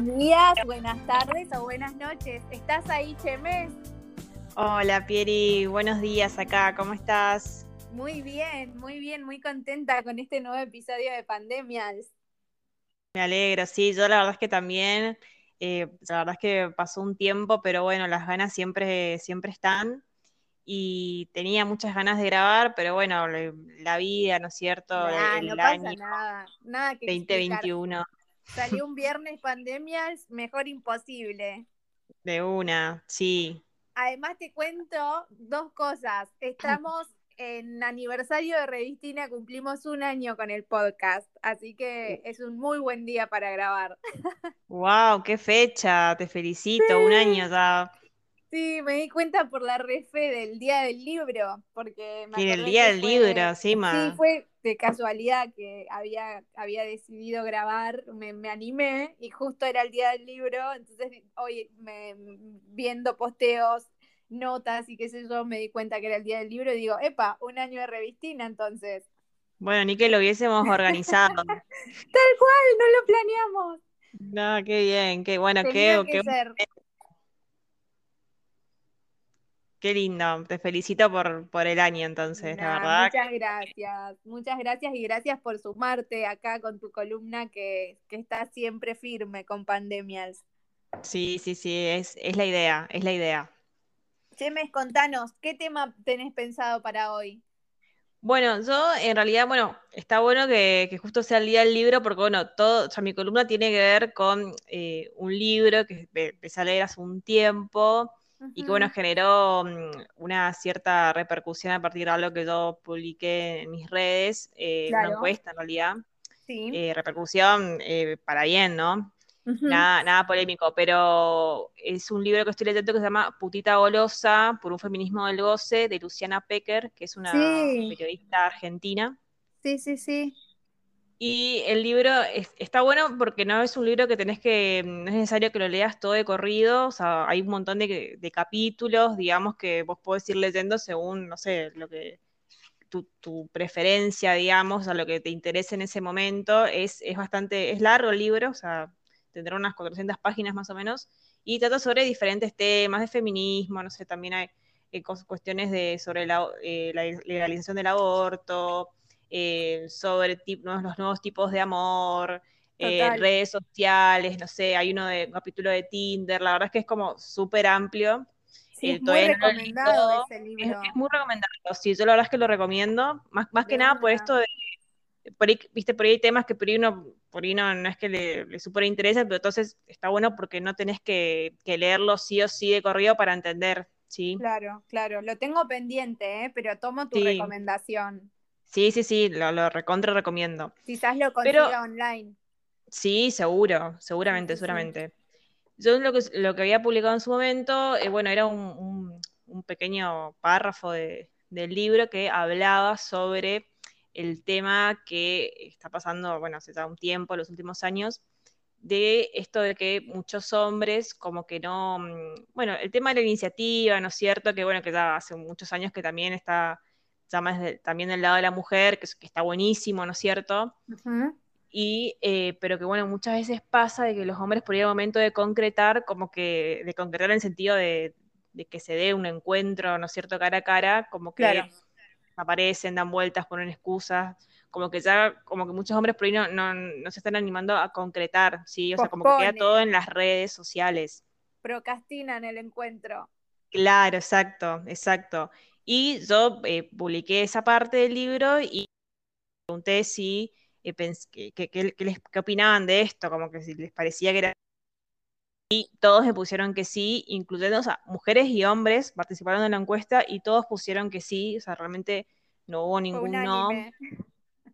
Buenos días, buenas tardes o buenas noches. ¿Estás ahí, Chemes? Hola, Pieri. Buenos días acá. ¿Cómo estás? Muy bien, muy bien, muy contenta con este nuevo episodio de Pandemias. Me alegro, sí. Yo la verdad es que también, eh, la verdad es que pasó un tiempo, pero bueno, las ganas siempre, siempre están. Y tenía muchas ganas de grabar, pero bueno, la vida, ¿no es cierto? el no pasa nada, nada que 2021. Salió un viernes pandemias, mejor imposible. De una, sí. Además te cuento dos cosas. Estamos en aniversario de Revistina, cumplimos un año con el podcast, así que es un muy buen día para grabar. ¡Wow! ¡Qué fecha! Te felicito, un año ya. Sí, me di cuenta por la refe del día del libro, porque me el día del libro, sí, Sí, fue de casualidad que había, había decidido grabar, me, me, animé y justo era el día del libro, entonces hoy me, viendo posteos, notas y qué sé yo, me di cuenta que era el día del libro y digo, epa, un año de revistina entonces. Bueno, ni que lo hubiésemos organizado. Tal cual, no lo planeamos. No, qué bien, qué bueno, qué, qué, Qué lindo, te felicito por, por el año entonces, la verdad. Muchas gracias, muchas gracias y gracias por sumarte acá con tu columna que, está siempre firme con pandemias. Sí, sí, sí, es, es la idea, es la idea. Chemes, contanos, ¿qué tema tenés pensado para hoy? Bueno, yo en realidad, bueno, está bueno que, justo sea el día del libro, porque bueno, todo, o sea, mi columna tiene que ver con eh, un libro que empecé a leer hace un tiempo, y que bueno, generó mm, una cierta repercusión a partir de algo que yo publiqué en mis redes, eh, una encuesta en realidad. Sí. Eh, repercusión eh, para bien, ¿no? nada, nada polémico, pero es un libro que estoy leyendo que se llama Putita Golosa por un feminismo del goce de Luciana Pecker, que es una periodista argentina. Sí, sí, sí. Y el libro está bueno porque no es un libro que tenés que, no es necesario que lo leas todo de corrido, o sea, hay un montón de, capítulos, digamos, que vos podés ir leyendo según, no sé, lo que tu, preferencia, digamos, a lo que te interese en ese momento. Es, es bastante, es largo el libro, o sea, tendrá unas 400 páginas más o menos, y trata sobre diferentes temas de feminismo, no sé, también hay eh, cuestiones de, sobre la, eh, la legalización del aborto, eh, sobre los nuevos tipos de amor, eh, redes sociales, no sé, hay uno de un capítulo de Tinder, la verdad es que es como súper amplio. Sí, eh, es muy recomendado ese libro. Es, muy recomendado, sí, yo la verdad es que lo recomiendo, más, más que nada por esto de, por ahí, viste, por ahí hay temas que por ahí uno, por ahí no, es que le, le súper interesa, pero entonces está bueno porque no tenés que, que leerlo sí o sí de corrido para entender, ¿sí? Claro, claro, lo tengo pendiente, ¿eh? pero tomo tu recomendación. Sí, sí, sí, lo, lo recontra recomiendo. Quizás lo consiga online. Sí, seguro, seguramente, seguramente. Yo lo que, lo que había publicado en su momento, eh, bueno, era un, pequeño párrafo del libro que hablaba sobre el tema que está pasando, bueno, hace ya un tiempo, los últimos años, de esto de que muchos hombres como que no, mm, bueno, el tema de la iniciativa, ¿no es cierto? Que bueno, que ya hace muchos años que también está también del lado de la mujer, que, está buenísimo, ¿no es cierto? Y, eh, pero que bueno, muchas veces pasa de que los hombres por el momento de concretar, como que, de concretar en el sentido de, que se dé un encuentro, ¿no es cierto?, cara a cara, como que aparecen, dan vueltas, ponen excusas, como que ya, como que muchos hombres por ahí no, no, se están animando a concretar, ¿sí? O sea, como que queda todo en las redes sociales. Procrastinan el encuentro. Claro, exacto, exacto. Y yo eh, publiqué esa parte del libro y pregunté si eh, qué les, opinaban de esto, como que si les parecía que era... Y todos me pusieron que sí, incluyendo, o sea, mujeres y hombres participaron en la encuesta y todos pusieron que sí, o sea, realmente no hubo ninguno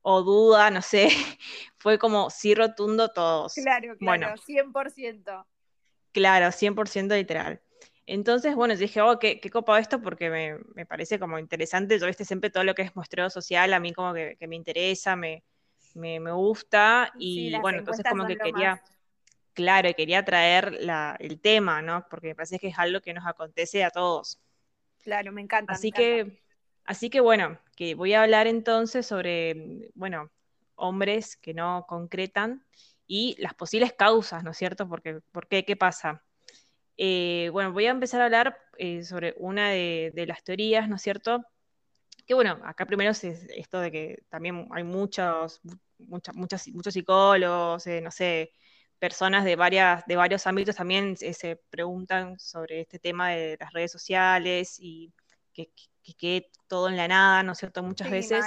o duda, no sé, fue como sí rotundo todos. Claro, claro, bueno, 100%. Claro, 100% literal. Entonces, bueno, dije, oh, qué, qué copado esto porque me, parece como interesante. Yo, viste, siempre todo lo que es muestreo social a mí como que, me interesa, me, me, gusta. Y bueno, entonces como que quería, claro, quería traer el tema, ¿no? Porque me parece que es algo que nos acontece a todos. Claro, me encanta. Así que, así que bueno, que voy a hablar entonces sobre, bueno, hombres que no concretan y las posibles causas, ¿no es cierto? Porque, ¿Por qué? ¿Qué pasa? Eh, bueno, voy a empezar a hablar eh, sobre una de, las teorías, ¿no es cierto? Que bueno, acá primero es esto de que también hay muchos, muchas, muchos psicólogos, eh, no sé, personas de, varias, de varios ámbitos también se preguntan sobre este tema de las redes sociales y que, quede todo en la nada, ¿no es cierto? Muchas veces.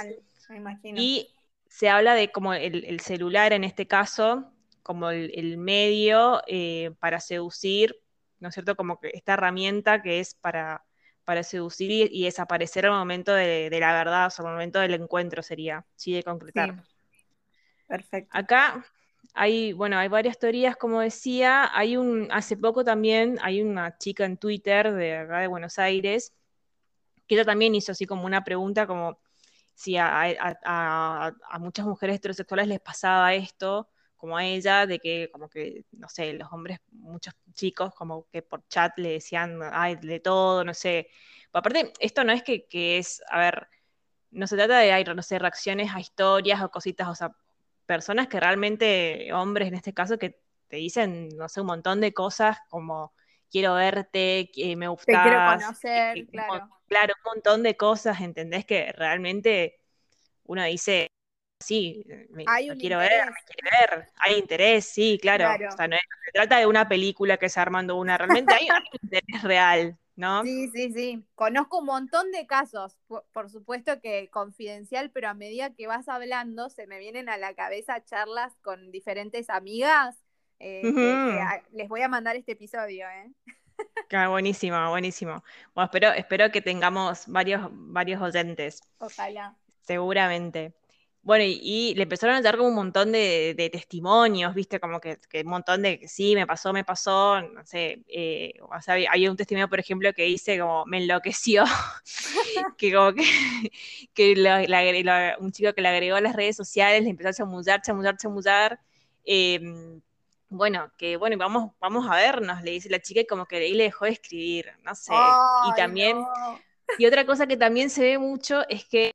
me imagino. Y se habla de como el, celular en este caso, como el, medio para seducir ¿no es cierto? Como que esta herramienta que es para, para seducir y, desaparecer al momento de, la verdad, o sea, al momento del encuentro sería, sí, de concretar. Perfecto. Acá hay, bueno, hay varias teorías, como decía, hay un, hace poco también hay una chica en Twitter de acá de Buenos Aires, que ella también hizo así como una pregunta como si a, a muchas mujeres heterosexuales les pasaba esto, como a ella, de que como que, no sé, los hombres, muchos chicos como que por chat le decían, ay, de todo, no sé. aparte, esto no es que, es, a ver, no se trata de, no sé, reacciones a historias o cositas, o sea, personas que realmente, hombres en este caso, que te dicen, no sé, un montón de cosas como quiero verte, que me gustas. Te quiero conocer, claro. Claro, un montón de cosas, ¿entendés? Que realmente uno dice, sí, me, quiero ver, me quiere ver, hay interés, sí, claro. O sea, no, se trata de una película que se armando una, realmente hay un interés real, ¿no? Sí, sí, sí. Conozco un montón de casos, por, supuesto que confidencial, pero a medida que vas hablando se me vienen a la cabeza charlas con diferentes amigas. Eh, les voy a mandar este episodio, ¿eh? buenísimo, buenísimo. Bueno, espero, espero que tengamos varios, varios oyentes. Ojalá. Seguramente. Bueno, y, le empezaron a dar como un montón de, testimonios, ¿viste? Como que, un montón de, sí, me pasó, me pasó, no sé, eh, o sea, hay un testimonio, por ejemplo, que dice como, me enloqueció, que como que, que un chico que le agregó a las redes sociales, le empezó a chamullar, chamullar, chamullar, em, bueno, que bueno, vamos, vamos a vernos, le dice la chica, y como que ahí le dejó de escribir, no sé, y también, y otra cosa que también se ve mucho es que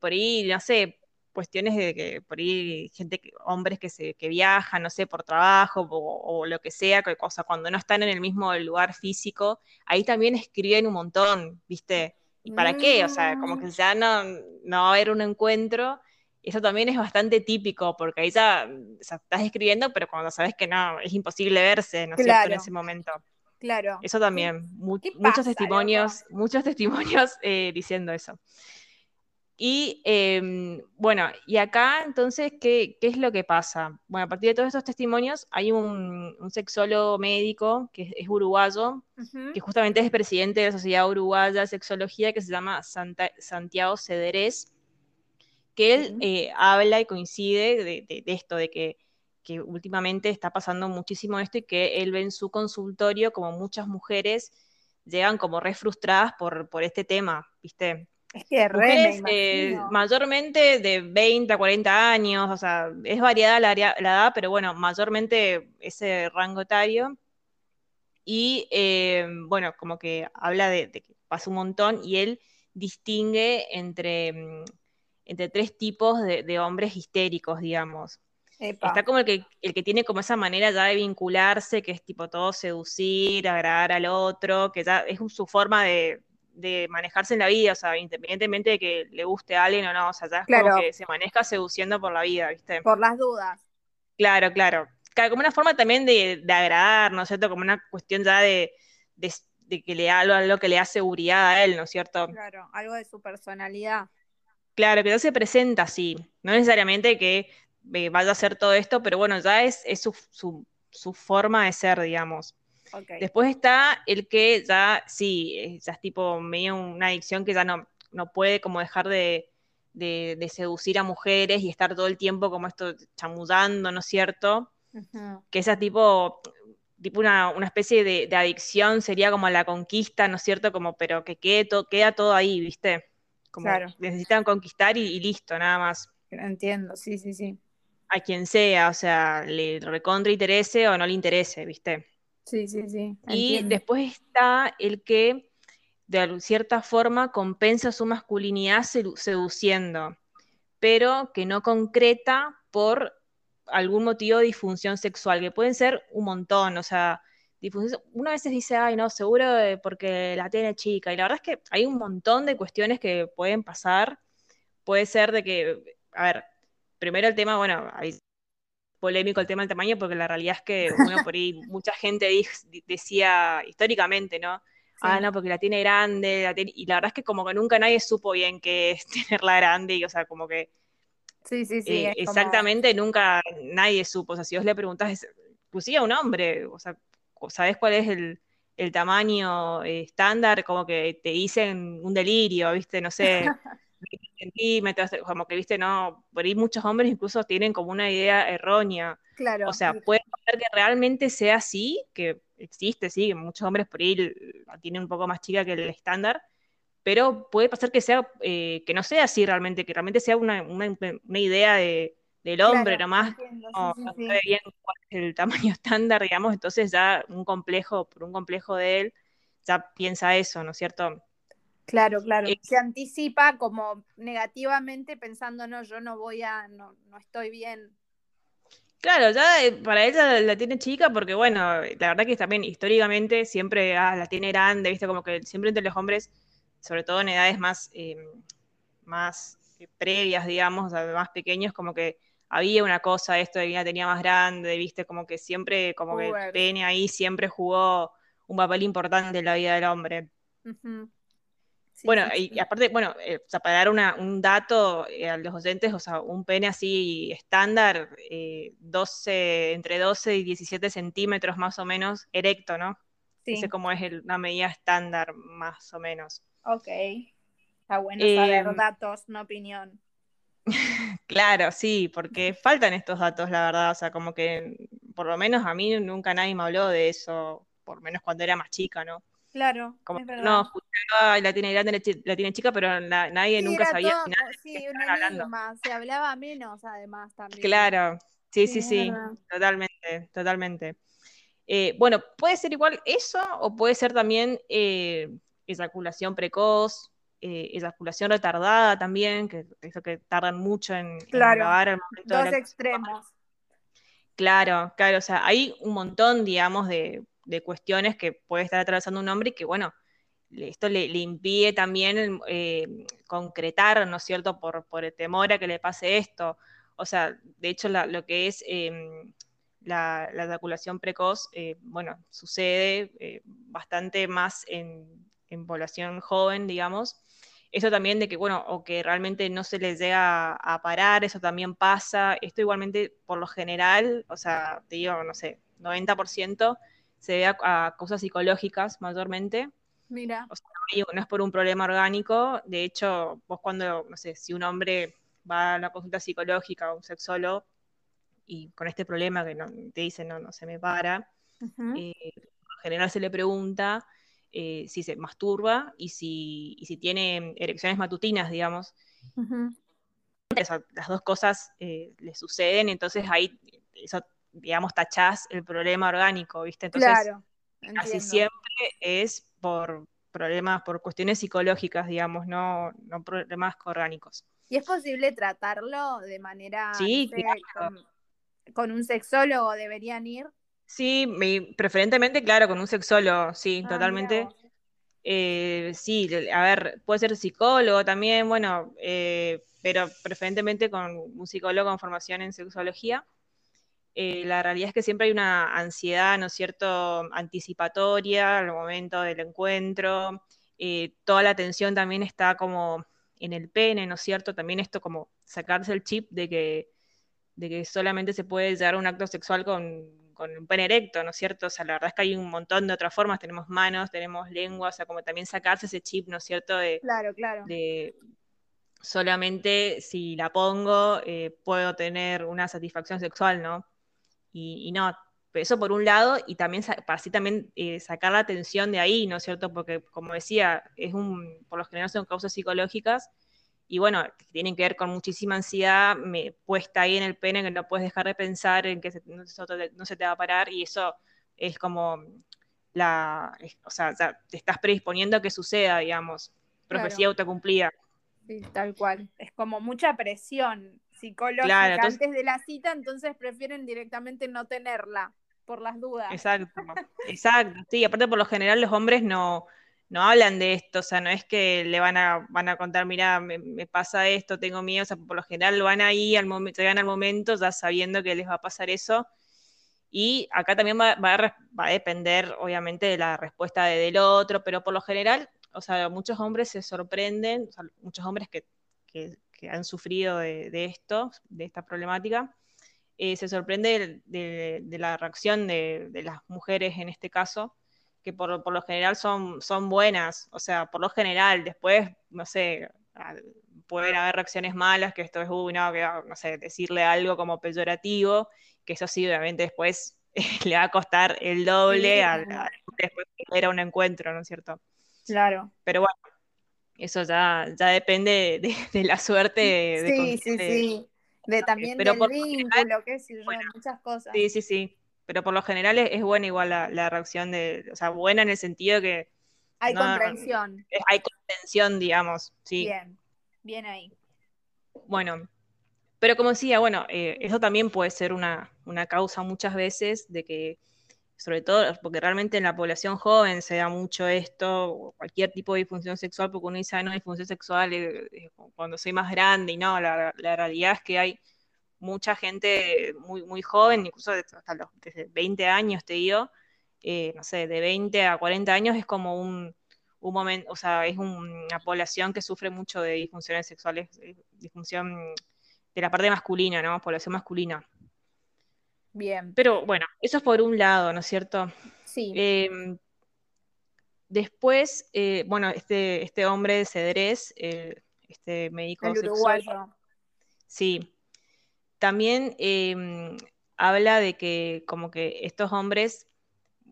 por ahí, no sé, cuestiones de que por ahí gente, hombres que, se, que viajan, no sé, por trabajo o, lo que sea, que, cosa, cuando no están en el mismo lugar físico, ahí también escriben un montón, ¿viste? ¿Y para qué? O sea, como que ya no, no va a haber un encuentro. Eso también es bastante típico, porque ahí ya estás escribiendo, pero cuando sabes que no, es imposible verse, ¿no es cierto?, en ese momento. Claro. Eso también, muchos testimonios, muchos testimonios eh, diciendo eso. Y em, bueno, y acá entonces, ¿qué, es lo que pasa? Bueno, a partir de todos estos testimonios hay un, sexólogo médico que es, uruguayo, que justamente es presidente de la Sociedad Uruguaya de Sexología, que se llama Santiago Cederés, que él eh, habla y coincide de, esto, de que, últimamente está pasando muchísimo esto y que él ve en su consultorio como muchas mujeres llegan como re frustradas por, por este tema, ¿viste? Es que re, eh, mayormente de 20 a 40 años, o sea, es variada la, edad, pero bueno, mayormente ese rango etario. Y eh, bueno, como que habla de, que pasa un montón y él distingue entre, mm, entre tres tipos de, hombres histéricos, digamos. Está como el que, el que tiene como esa manera ya de vincularse, que es tipo todo seducir, agradar al otro, que ya es su forma de, de manejarse en la vida, o sea, independientemente de que le guste a alguien o no, o sea, ya es como que se maneja seduciendo por la vida, ¿viste? Por las dudas. Claro, claro. como una forma también de, agradar, ¿no es cierto? Como una cuestión ya de, que le da algo, que le da seguridad a él, ¿no es cierto? Claro, algo de su personalidad. Claro, que no se presenta así. No necesariamente que eh, vaya a hacer todo esto, pero bueno, ya es, es su, su, su forma de ser, digamos. Después está el que ya, sí, eh, ya es tipo medio una adicción que ya no, no puede como dejar de, seducir a mujeres y estar todo el tiempo como esto chamudando, ¿no es cierto? Que esa tipo, tipo una, especie de, adicción sería como la conquista, ¿no es cierto? Como, pero que quede queda todo ahí, ¿viste? Como necesitan conquistar y, y, listo, nada más. Entiendo, sí, sí, sí. A quien sea, o sea, le recontra interese o no le interese, ¿viste? Sí, sí, sí. Y después está el que de cierta forma compensa su masculinidad seduciendo, pero que no concreta por algún motivo de disfunción sexual, que pueden ser un montón, o sea, una vez dice, ay, no, seguro porque la tiene chica, y la verdad es que hay un montón de cuestiones que pueden pasar, puede ser de que, a ver, primero el tema, bueno, hay polémico el tema del tamaño, porque la realidad es que, bueno, por ahí mucha gente decía históricamente, ¿no? Ah, no, porque la tiene grande, y la verdad es que como que nunca nadie supo bien qué es tenerla grande, y o sea, como que... Sí, sí, sí. Eh, exactamente, nunca nadie supo, o sea, si vos le preguntás, inclusive a un hombre, o sea, ¿sabés cuál es el, tamaño eh, estándar? Como que te dicen un delirio, ¿viste? No sé, centímetros, como que, ¿viste? No, por ahí muchos hombres incluso tienen como una idea errónea. Claro. O sea, puede ser que realmente sea así, que existe, sí, que muchos hombres por ahí la tienen un poco más chica que el estándar, pero puede pasar que sea, eh, que no sea así realmente, que realmente sea una, idea del hombre nomás, no, sabe bien cuál es el tamaño estándar, digamos, entonces ya un complejo, por un complejo de él, ya piensa eso, ¿no es cierto? Claro, claro. Eh, se anticipa como negativamente pensando, no, yo no voy a, no, no estoy bien Claro, ya eh, para ella la tiene chica porque, bueno, la verdad que también históricamente siempre ah, la tiene grande, ¿viste? Como que siempre entre los hombres, sobre todo en edades más, eh, más eh, previas, digamos, más pequeños, como que había una cosa, esto de que la tenía más grande, ¿viste? Como que siempre, como que el pene ahí siempre jugó un papel importante en la vida del hombre bueno, y, aparte, bueno, eh, para dar un dato eh, a los oyentes, o sea, un pene así estándar, 12, eh, entre 12 y 17 centímetros más o menos, erecto, ¿no? Sí. Ese como es el, una medida estándar más o menos. Ok. Está bueno saber em, datos, no opinión. claro, sí, porque faltan estos datos, la verdad. O sea, como que por lo menos a mí nunca nadie me habló de eso, por lo menos cuando era más chica, ¿no? Claro. Como, no, la tiene grande, la tiene chica, pero nadie nunca sabía nada. Sí, una se hablaba menos además también. Claro, sí, sí, sí, totalmente, totalmente. Eh, bueno, puede ser igual eso, o puede ser también eh, eyaculación precoz, eh, eyaculación retardada también, que eso que tardan mucho en, claro, el momento Dos extremos. Claro, claro, o sea, hay un montón, digamos, de de cuestiones que puede estar atravesando un hombre y que, bueno, esto le, impide también eh, concretar, ¿no es cierto?, por, el temor a que le pase esto. O sea, de hecho, lo que es em, la, la, precoz, eh, bueno, sucede eh, bastante más en, población joven, digamos. Eso también de que, bueno, o que realmente no se les llega a parar, eso también pasa. Esto igualmente, por lo general, o sea, te digo, no sé, 90% se ve a, cosas psicológicas mayormente. Mira. O sea, no es por un problema orgánico. De hecho, vos cuando, no sé, si un hombre va a una consulta psicológica o un sexólogo y con este problema que no, te dice no, no se me para, eh, en general se le pregunta eh, si se masturba y si, y si tiene erecciones matutinas, digamos. las dos cosas eh, le suceden, entonces ahí eso digamos, tachás el problema orgánico, ¿viste? Entonces, claro, casi siempre es por problemas, por cuestiones psicológicas, digamos, no, no problemas orgánicos. ¿Y es posible tratarlo de manera sí, con, un sexólogo? ¿Deberían ir? Sí, preferentemente, claro, con un sexólogo, sí, ah, totalmente. Eh, sí, a ver, puede ser psicólogo también, bueno, eh, pero preferentemente con un psicólogo con formación en sexología. Eh, la realidad es que siempre hay una ansiedad, ¿no es cierto?, anticipatoria al momento del encuentro. Eh, toda la atención también está como en el pene, ¿no es cierto? También esto como sacarse el chip de que, de que solamente se puede llegar a un acto sexual con, un pene erecto, ¿no es cierto? O sea, la verdad es que hay un montón de otras formas, tenemos manos, tenemos lengua, o sea, como también sacarse ese chip, ¿no es cierto? De, claro, claro. De solamente si la pongo eh, puedo tener una satisfacción sexual, ¿no? Y, no, eso por un lado, y también para así también eh, sacar la atención de ahí, ¿no es cierto? Porque, como decía, es un, por lo general son causas psicológicas, y bueno, tienen que ver con muchísima ansiedad me, puesta ahí en el pene que no puedes dejar de pensar en que no, se te va a parar, y eso es como la, o sea, te estás predisponiendo a que suceda, digamos, profecía autocumplida. Sí, tal cual. Es como mucha presión psicológica antes de la cita, entonces prefieren directamente no tenerla por las dudas. Exacto, exacto. Sí, aparte por lo general los hombres no, no hablan de esto, o sea, no es que le van a, van a contar, mira, me, pasa esto, tengo miedo, o sea, por lo general van ahí, al momento, llegan al momento ya sabiendo que les va a pasar eso. Y acá también va, a, depender, obviamente, de la respuesta del otro, pero por lo general, o sea, muchos hombres se sorprenden, o sea, muchos hombres que, que, han sufrido de, esto, de esta problemática, eh, se sorprende de, de la reacción de, las mujeres en este caso, que por, lo general son, son buenas, o sea, por lo general, después, no sé, pueden haber reacciones malas, que esto es uno, que, no sé, decirle algo como peyorativo, que eso sí, obviamente después le va a costar el doble al, después de era un encuentro, ¿no es cierto? Claro. Pero bueno, eso ya, ya depende de, la suerte. De, sí, sí, sí. De también del vínculo, qué sé yo, muchas cosas. Sí, sí, sí pero por lo general es, buena igual la, reacción de, o sea, buena en el sentido que... Hay comprensión. hay comprensión, digamos, sí. Bien, bien ahí. Bueno, pero como decía, bueno, eh, eso también puede ser una, causa muchas veces de que, sobre todo porque realmente en la población joven se da mucho esto, cualquier tipo de disfunción sexual, porque uno dice, no, disfunción sexual eh, eh, cuando soy más grande, y no, la, la realidad es que hay mucha gente muy, muy joven, incluso hasta los desde 20 años, te digo, eh, no sé, de 20 a 40 años es como un, un momento, o sea, es una población que sufre mucho de disfunciones sexuales, disfunción de la parte masculina, ¿no? Población masculina. Bien. Pero bueno, eso es por un lado, ¿no es cierto? Sí. Em, después, eh, bueno, este, este hombre de Cedrés, este médico El uruguayo. Sí, también em, habla de que como que estos hombres,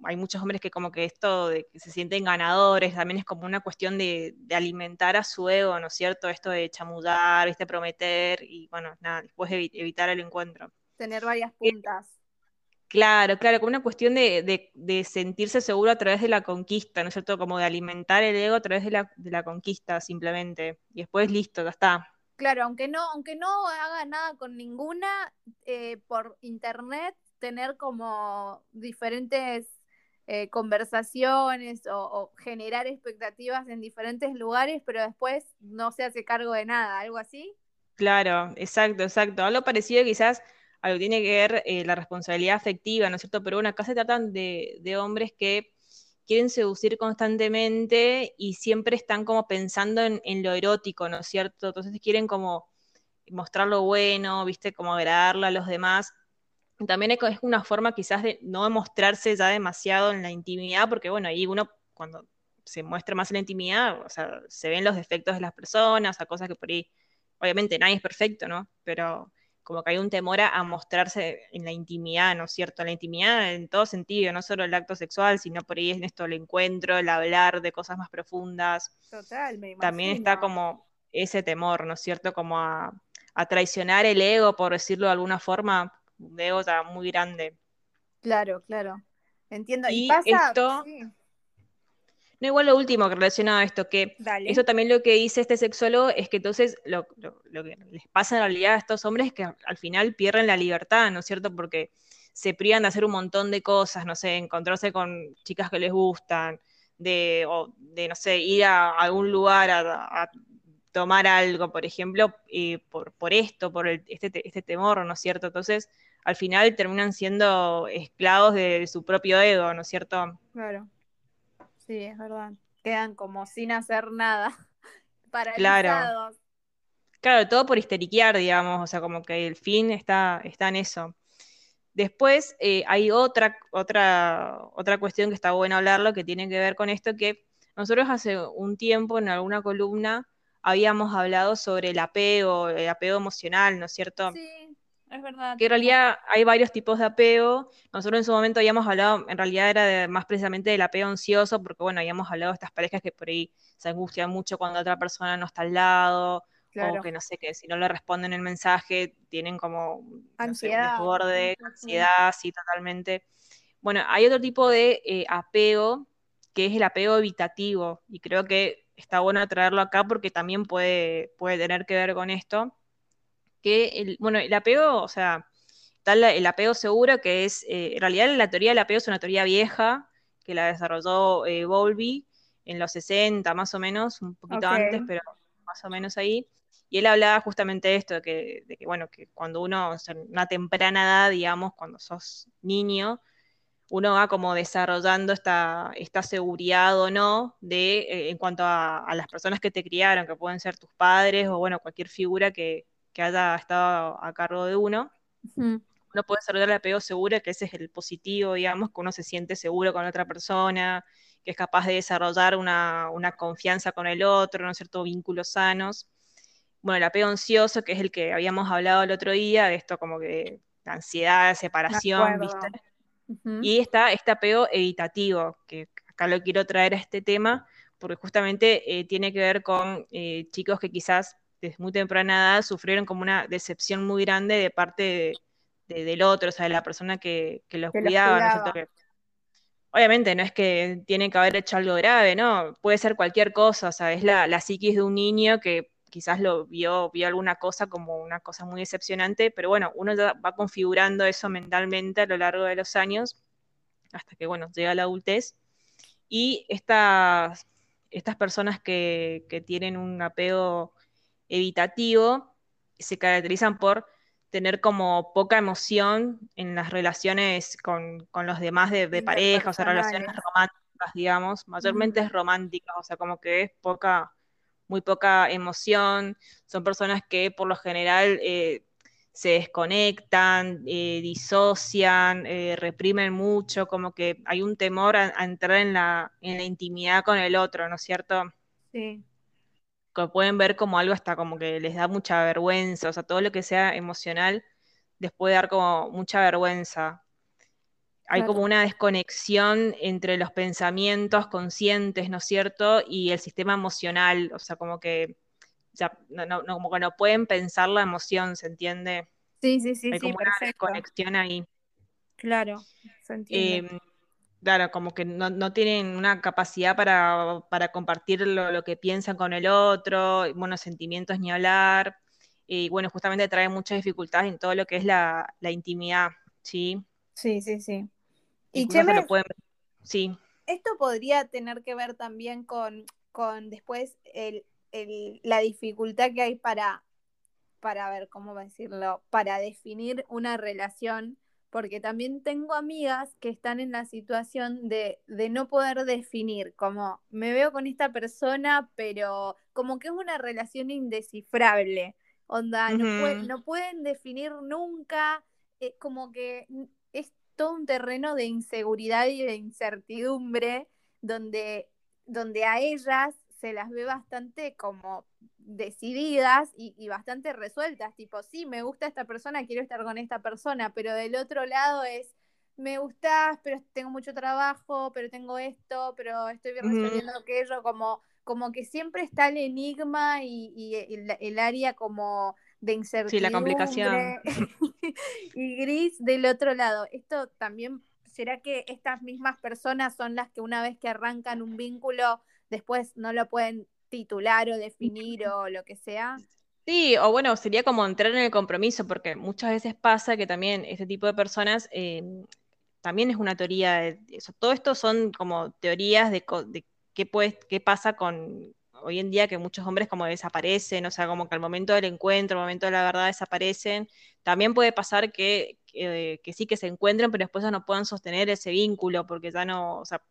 hay muchos hombres que como que esto de que se sienten ganadores, también es como una cuestión de, alimentar a su ego, ¿no es cierto? Esto de chamudar, este prometer y bueno, nada, después evitar el encuentro. Tener varias puntas. Claro, claro, como una cuestión de, sentirse seguro a través de la conquista, ¿no es cierto? Como de alimentar el ego a través de la, de la conquista simplemente. Y después listo, ya está. Claro, aunque no, aunque no haga nada con ninguna, eh, por internet tener como diferentes eh, conversaciones o, generar expectativas en diferentes lugares, pero después no se hace cargo de nada, algo así. Claro, exacto, exacto. Algo parecido quizás a lo que tiene que ver eh, la responsabilidad afectiva, ¿no es cierto? Pero bueno, acá se tratan de, hombres que quieren seducir constantemente y siempre están como pensando en, lo erótico, ¿no es cierto? Entonces quieren como mostrar lo bueno, ¿viste? Como agradarle a los demás. También es una forma quizás de no mostrarse ya demasiado en la intimidad, porque bueno, ahí uno cuando se muestra más en la intimidad, o sea, se ven los defectos de las personas, o cosas que por ahí, obviamente nadie es perfecto, ¿no? Pero como que hay un temor a, mostrarse en la intimidad, ¿no es cierto? La intimidad en todo sentido, no solo el acto sexual, sino por ahí es esto el encuentro, el hablar de cosas más profundas. Total, me imagino. También está como ese temor, ¿no es cierto? Como a, traicionar el ego, por decirlo de alguna forma, un ego muy grande. Claro, claro. Entiendo. Y, esto, no, igual lo último que relacionado a esto, que eso también lo que dice este sexólogo es que entonces lo, que les pasa en realidad a estos hombres es que al final pierden la libertad, ¿no es cierto? Porque se privan de hacer un montón de cosas, no sé, encontrarse con chicas que les gustan, de, o de no sé, ir a algún lugar a, tomar algo, por ejemplo, eh, por, por esto, por este, este temor, ¿no es cierto? Entonces, al final terminan siendo esclavos de su propio ego, ¿no es cierto? Claro. Sí, es verdad. Quedan como sin hacer nada. Paralizados. Claro. Claro, todo por histeriquear, digamos, o sea, como que el fin está, está en eso. Después eh, hay otra, otra, otra cuestión que está bueno hablarlo, que tiene que ver con esto, que nosotros hace un tiempo en alguna columna habíamos hablado sobre el apego, el apego emocional, ¿no es cierto? Sí, es verdad. Que en realidad hay varios tipos de apego. Nosotros en su momento habíamos hablado, en realidad era más precisamente del apego ansioso, porque bueno, habíamos hablado de estas parejas que por ahí se angustian mucho cuando otra persona no está al lado, o que no sé, que si no le responden el mensaje, tienen como ansiedad, un desborde, ansiedad, sí, totalmente. Bueno, hay otro tipo de eh, apego, que es el apego evitativo, y creo que está bueno traerlo acá porque también puede, puede tener que ver con esto que, el, bueno, el apego, o sea, está el apego seguro, que es, eh, en realidad la teoría del apego es una teoría vieja, que la desarrolló eh, Bowlby en los 60 más o menos, un poquito antes, pero más o menos ahí. Y él hablaba justamente de esto, de que, de que bueno, que cuando uno, en una temprana edad, digamos, cuando sos niño, uno va como desarrollando esta, esta seguridad o no de, eh, en cuanto a, las personas que te criaron, que pueden ser tus padres o bueno, cualquier figura que, haya estado a cargo de uno. Uno puede desarrollar el apego seguro, que ese es el positivo, digamos, que uno se siente seguro con otra persona, que es capaz de desarrollar una, una confianza con el otro, ¿no es cierto? Vínculos sanos. Bueno, el apego ansioso, que es el que habíamos hablado el otro día, de esto como que ansiedad, separación, ¿viste? Y está este apego evitativo, que acá lo quiero traer a este tema, porque justamente eh, tiene que ver con eh, chicos que quizás desde muy temprana edad sufrieron como una decepción muy grande de parte del otro, o sea, de la persona que, los cuidaba. obviamente no es que tiene que haber hecho algo grave, ¿no? Puede ser cualquier cosa, o sea, es la, la psiquis de un niño que quizás lo vio, vio alguna cosa como una cosa muy decepcionante, pero bueno, uno ya va configurando eso mentalmente a lo largo de los años, hasta que, bueno, llega la adultez. Y estas, estas personas que, tienen un apego evitativo se caracterizan por tener como poca emoción en las relaciones con, los demás de, de pareja, o sea, relaciones románticas, digamos, mayormente es románticas, o sea, como que es poca muy poca emoción, son personas que por lo general eh, se desconectan, eh, disocian, eh, reprimen mucho, como que hay un temor a, entrar en la, en la, intimidad con el otro, ¿no es cierto? Sí. Que pueden ver como algo hasta como que les da mucha vergüenza, o sea, todo lo que sea emocional les puede dar como mucha vergüenza hay como una desconexión entre los pensamientos conscientes, ¿no es cierto? Y el sistema emocional, o sea, como que, no, como que no pueden pensar la emoción, ¿se entiende? Sí, sí, sí. Hay como una desconexión ahí. Claro, se entiende. Em, claro, como que no, tienen una capacidad para, compartir lo, que piensan con el otro, buenos sentimientos ni hablar. Y bueno, justamente trae muchas dificultades en todo lo que es la, la intimidad, ¿sí? Sí, sí, sí. Y Cheme, Sí. Esto podría tener que ver también con, con después la dificultad que hay para, para ver, ¿cómo decirlo? Para definir una relación, porque también tengo amigas que están en la situación de, de no poder definir, como me veo con esta persona, pero como que es una relación indescifrable. Onda, no, pueden definir nunca, eh, como que es todo un terreno de inseguridad y de incertidumbre donde, donde a ellas se las ve bastante como decididas y, bastante resueltas, tipo, sí, me gusta esta persona, quiero estar con esta persona, pero del otro lado es, me gustas, pero tengo mucho trabajo, pero tengo esto, pero estoy resolviendo aquello, como, como que siempre está el enigma y, el, área como de incertidumbre sí, la complicación. y gris del otro lado. Esto también, ¿será que estas mismas personas son las que una vez que arrancan un vínculo, después no lo pueden titular o definir o lo que sea? Sí, o bueno, sería como entrar en el compromiso, porque muchas veces pasa que también este tipo de personas eh, también es una teoría de eso. Todo esto son como teorías de, de qué, puede, qué pasa con, hoy en día que muchos hombres como desaparecen, o sea, como que al momento del encuentro, al momento de la verdad desaparecen. También puede pasar que, que, sí que se encuentren, pero después ya no puedan sostener ese vínculo, porque ya no, o sea,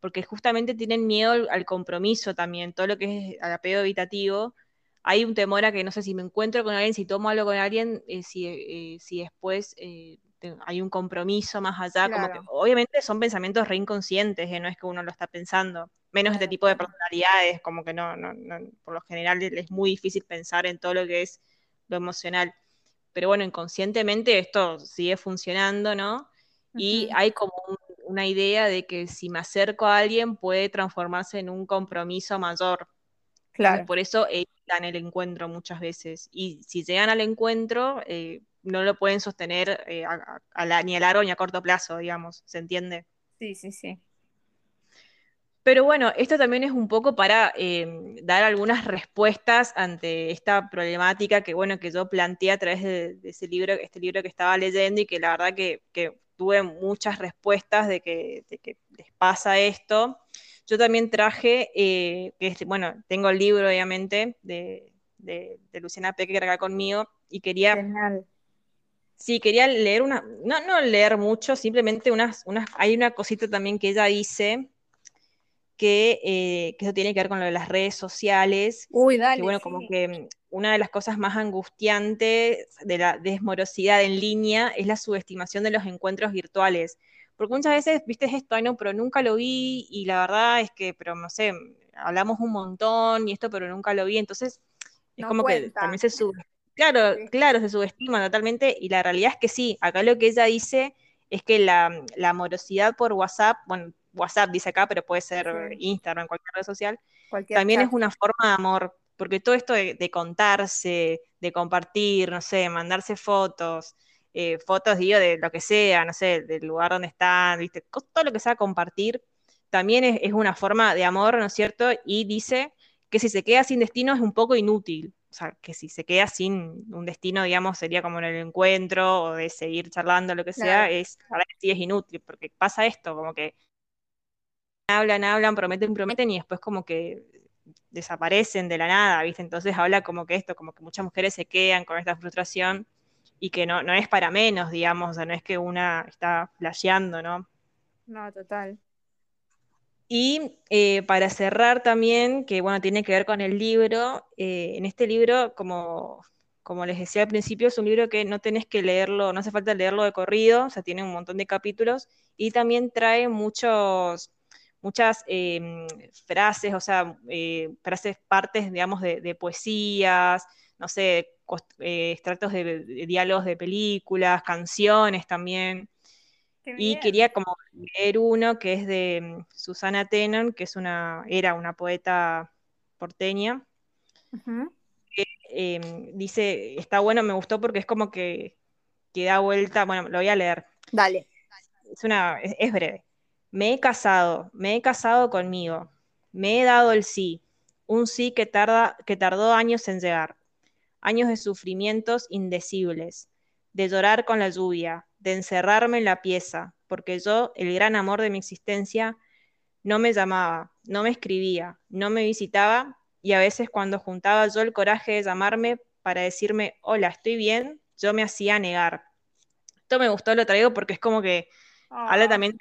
porque justamente tienen miedo al, compromiso también, todo lo que es al apego evitativo. Hay un temor a que no sé si me encuentro con alguien, si tomo algo con alguien, eh, si, eh, si después eh, hay un compromiso más allá, como que obviamente son pensamientos re inconscientes, no es que uno lo está pensando menos este tipo de personalidades, como que no, no, por lo general es muy difícil pensar en todo lo que es lo emocional. Pero bueno, inconscientemente esto sigue funcionando, ¿no? Y hay como una idea de que si me acerco a alguien puede transformarse en un compromiso mayor. Claro. por eso evitan el encuentro muchas veces. Y si llegan al encuentro, eh, no lo pueden sostener eh, ni a largo ni a corto plazo, digamos. ¿Se entiende? Sí, sí, sí. Pero bueno, esto también es un poco para em, dar algunas respuestas ante esta problemática que, bueno, que yo planteé a través de, ese libro, este libro que estaba leyendo y que la verdad que, tuve muchas respuestas de que, les pasa esto. Yo también traje, eh, que bueno, tengo el libro obviamente de, Luciana Peque acá conmigo y quería... Sí, quería leer una, no, no leer mucho, simplemente unas, unas, hay una cosita también que ella dice, que, eh, que, eso tiene que ver con lo de las redes sociales. Uy, dale. Que bueno, como que una de las cosas más angustiantes de la desmorosidad en línea es la subestimación de los encuentros virtuales. Porque muchas veces, viste esto, ay no, pero nunca lo vi y la verdad es que, pero no sé, hablamos un montón y esto, pero nunca lo vi. Entonces, es como que también se sube. Claro, claro, se subestima totalmente y la realidad es que sí, acá lo que ella dice es que la, la morosidad por WhatsApp, bueno, WhatsApp dice acá, pero puede ser Instagram, cualquier red social, también es una forma de amor, porque todo esto de, contarse, de compartir, no sé, mandarse fotos, eh, fotos, digo, de lo que sea, no sé, del lugar donde están, ¿viste? todo lo que sea compartir, también es, una forma de amor, ¿no es cierto? Y dice que si se queda sin destino es un poco inútil. O sea, que si se queda sin un destino, digamos, sería como en el encuentro o de seguir charlando, lo que sea, es, la verdad que sí es inútil, porque pasa esto, como que hablan, hablan, prometen, prometen y después como que desaparecen de la nada, ¿viste? Entonces habla como que esto, como que muchas mujeres se quedan con esta frustración y que no, no es para menos, digamos, o sea, no es que una está flasheando, ¿no? No, total. Y eh, para cerrar también, que bueno, tiene que ver con el libro, eh, en este libro, como, como les decía al principio, es un libro que no tenés que leerlo, no hace falta leerlo de corrido, o sea, tiene un montón de capítulos y también trae muchos muchas em, frases, o sea, eh, frases, partes, digamos, de, poesías, no sé, eh, extractos de, diálogos de películas, canciones también. Y quería como leer uno que es de em, Susana Tenon, que es una, era una poeta porteña. que, em, dice, está bueno, me gustó porque es como que, que da vuelta, bueno, lo voy a leer. Dale. Es, una, es breve. Me he casado, me he casado conmigo. Me he dado el sí, un sí que, tarda, que tardó años en llegar. Años de sufrimientos indecibles, de llorar con la lluvia, de encerrarme en la pieza, porque yo, el gran amor de mi existencia, no me llamaba, no me escribía, no me visitaba y a veces cuando juntaba yo el coraje de llamarme para decirme, hola, estoy bien, yo me hacía negar. Esto me gustó, lo traigo porque es como que habla ah. también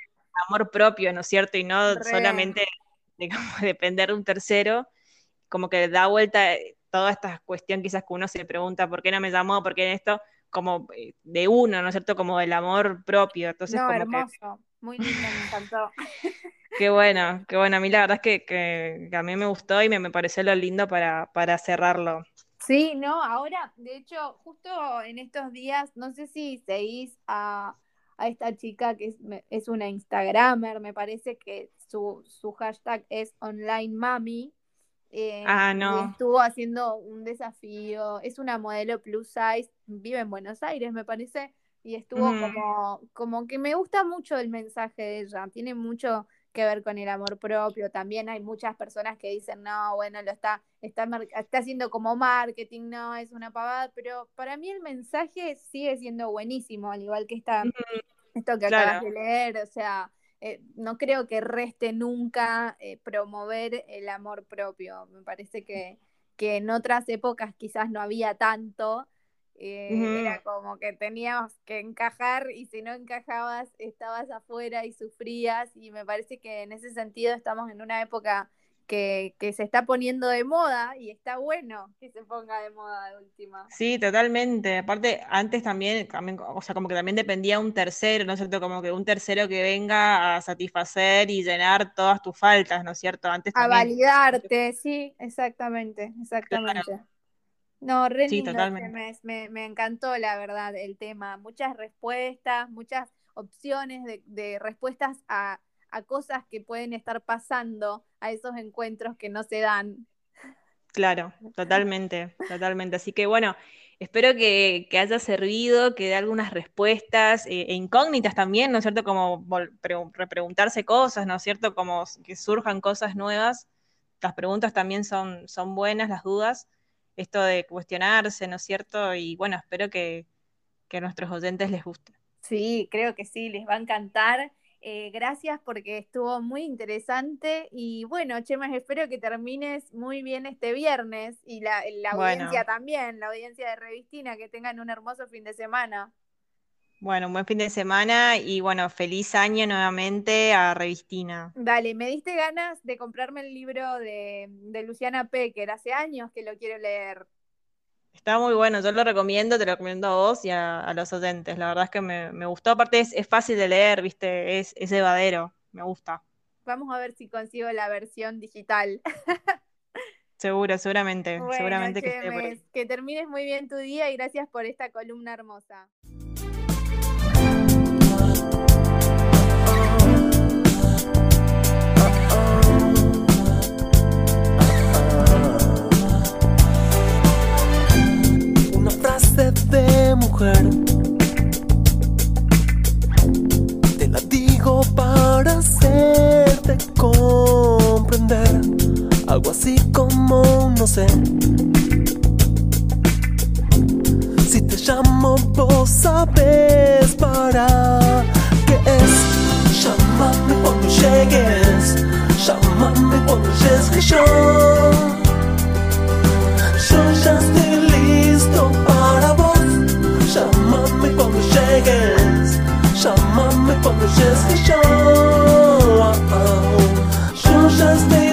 amor propio, ¿no es cierto? Y no solamente digamos, depender de un tercero, como que da vuelta eh, toda esta cuestión quizás que uno se pregunta, ¿por qué no me llamó? ¿Por qué en esto? Como eh, de uno, ¿no es cierto? Como del amor propio. Entonces, no, como hermoso. Muy lindo, me encantó. Qué bueno, qué bueno. A mí la verdad es que, a mí me gustó y me, me pareció lo lindo para, para cerrarlo. Sí, no, ahora, de hecho, justo en estos días, no sé si seguís a a esta chica que es, es una Instagramer, me parece que su, su hashtag es online mami. Eh, ah, no. estuvo haciendo un desafío, es una modelo plus size, vive en Buenos Aires, me parece, y estuvo como, como que me gusta mucho el mensaje de ella, tiene mucho que ver con el amor propio. También hay muchas personas que dicen, no, bueno, lo está, está, está haciendo como marketing, no, es una pavada, pero para mí el mensaje sigue siendo buenísimo, al igual que esta, esto que acabas de leer, o sea, eh, no creo que reste nunca eh, promover el amor propio. Me parece que, que en otras épocas quizás no había tanto, eh, era como que teníamos que encajar y si no encajabas estabas afuera y sufrías y me parece que en ese sentido estamos en una época que, se está poniendo de moda y está bueno que se ponga de moda de última. Sí, totalmente. Aparte, antes también, también, o sea, como que también dependía un tercero, ¿no es cierto? Como que un tercero que venga a satisfacer y llenar todas tus faltas, ¿no es cierto? Antes A validarte, sí, exactamente, exactamente. No, re Me, me, encantó la verdad el tema. Muchas respuestas, muchas opciones de, respuestas a, cosas que pueden estar pasando a esos encuentros que no se dan. Claro, totalmente, totalmente. Así que bueno, espero que, haya servido, que dé algunas respuestas eh, e incógnitas también, ¿no es cierto? Como repreguntarse cosas, ¿no es cierto? Como que surjan cosas nuevas. Las preguntas también son, son buenas, las dudas. Esto de cuestionarse, ¿no es cierto? Y bueno, espero que, que a nuestros oyentes les guste. Sí, creo que sí, les va a encantar. Eh, gracias porque estuvo muy interesante y bueno, Chemas, espero que termines muy bien este viernes y la, audiencia también, la audiencia de Revistina, que tengan un hermoso fin de semana. Bueno, un buen fin de semana y bueno, feliz año nuevamente a Revistina. Dale, me diste ganas de comprarme el libro de, de Luciana Pecker, hace años que lo quiero leer. Está muy bueno, yo lo recomiendo, te lo recomiendo a vos y a, los oyentes. La verdad es que me, gustó, aparte es, fácil de leer, viste, es, es evadero, me gusta. Vamos a ver si consigo la versión digital. Seguro, seguramente, seguramente que esté por Que termines muy bien tu día y gracias por esta columna hermosa. mujer. Te la digo para hacerte comprender algo así como no sé. Si te llamo, vos sabes para qué es. Llámame cuando llegues, llámame cuando llegues que yo, yo ya estoy. just a show. Show just a show.